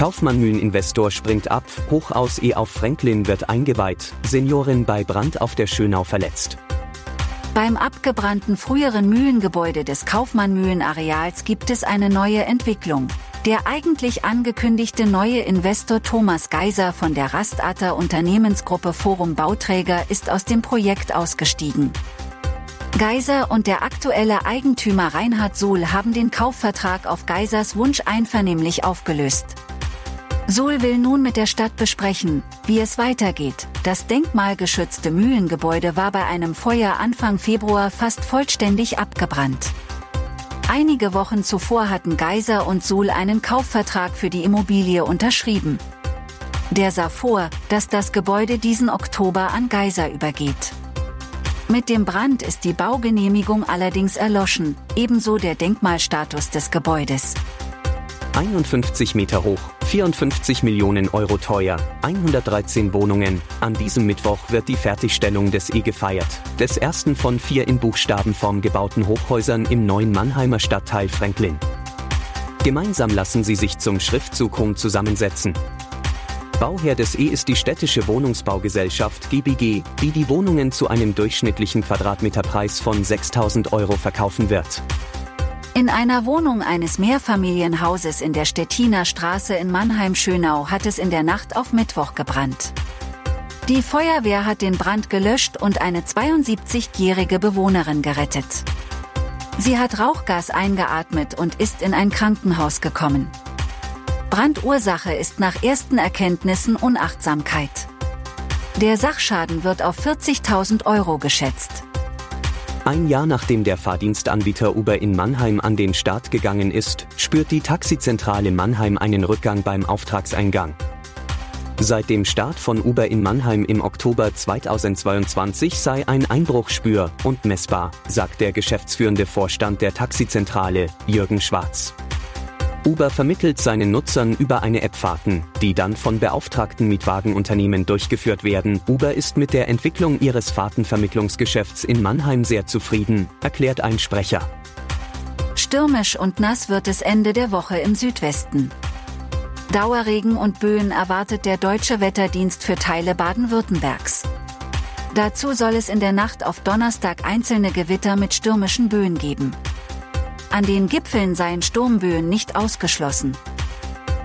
Kaufmann-Mühlen-Investor springt ab, hoch aus E auf Franklin wird eingeweiht, Seniorin bei Brand auf der Schönau verletzt. Beim abgebrannten früheren Mühlengebäude des Kaufmann-Mühlen-Areals gibt es eine neue Entwicklung. Der eigentlich angekündigte neue Investor Thomas Geiser von der Rastatter Unternehmensgruppe Forum Bauträger ist aus dem Projekt ausgestiegen. Geiser und der aktuelle Eigentümer Reinhard Suhl haben den Kaufvertrag auf Geisers Wunsch einvernehmlich aufgelöst. Suhl will nun mit der Stadt besprechen, wie es weitergeht. Das denkmalgeschützte Mühlengebäude war bei einem Feuer Anfang Februar fast vollständig abgebrannt. Einige Wochen zuvor hatten Geiser und Suhl einen Kaufvertrag für die Immobilie unterschrieben. Der sah vor, dass das Gebäude diesen Oktober an Geiser übergeht. Mit dem Brand ist die Baugenehmigung allerdings erloschen, ebenso der Denkmalstatus des Gebäudes. 51 Meter hoch, 54 Millionen Euro teuer, 113 Wohnungen. An diesem Mittwoch wird die Fertigstellung des E gefeiert, des ersten von vier in Buchstabenform gebauten Hochhäusern im neuen Mannheimer Stadtteil Franklin. Gemeinsam lassen sie sich zum Schriftzug Home zusammensetzen. Bauherr des E ist die städtische Wohnungsbaugesellschaft GBG, die die Wohnungen zu einem durchschnittlichen Quadratmeterpreis von 6000 Euro verkaufen wird. In einer Wohnung eines Mehrfamilienhauses in der Stettiner Straße in Mannheim-Schönau hat es in der Nacht auf Mittwoch gebrannt. Die Feuerwehr hat den Brand gelöscht und eine 72-jährige Bewohnerin gerettet. Sie hat Rauchgas eingeatmet und ist in ein Krankenhaus gekommen. Brandursache ist nach ersten Erkenntnissen Unachtsamkeit. Der Sachschaden wird auf 40.000 Euro geschätzt. Ein Jahr nachdem der Fahrdienstanbieter Uber in Mannheim an den Start gegangen ist, spürt die Taxizentrale Mannheim einen Rückgang beim Auftragseingang. Seit dem Start von Uber in Mannheim im Oktober 2022 sei ein Einbruch spür und messbar, sagt der geschäftsführende Vorstand der Taxizentrale, Jürgen Schwarz. Uber vermittelt seinen Nutzern über eine App Fahrten, die dann von beauftragten Mietwagenunternehmen durchgeführt werden. Uber ist mit der Entwicklung ihres Fahrtenvermittlungsgeschäfts in Mannheim sehr zufrieden, erklärt ein Sprecher. Stürmisch und nass wird es Ende der Woche im Südwesten. Dauerregen und Böen erwartet der Deutsche Wetterdienst für Teile Baden-Württembergs. Dazu soll es in der Nacht auf Donnerstag einzelne Gewitter mit stürmischen Böen geben. An den Gipfeln seien Sturmböen nicht ausgeschlossen.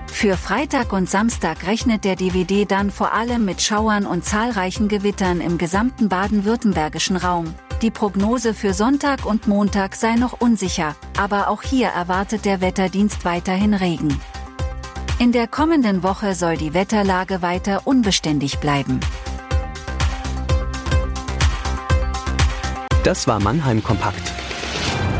Für Freitag und Samstag rechnet der DVD dann vor allem mit Schauern und zahlreichen Gewittern im gesamten baden-württembergischen Raum. Die Prognose für Sonntag und Montag sei noch unsicher, aber auch hier erwartet der Wetterdienst weiterhin Regen. In der kommenden Woche soll die Wetterlage weiter unbeständig bleiben. Das war Mannheim Kompakt.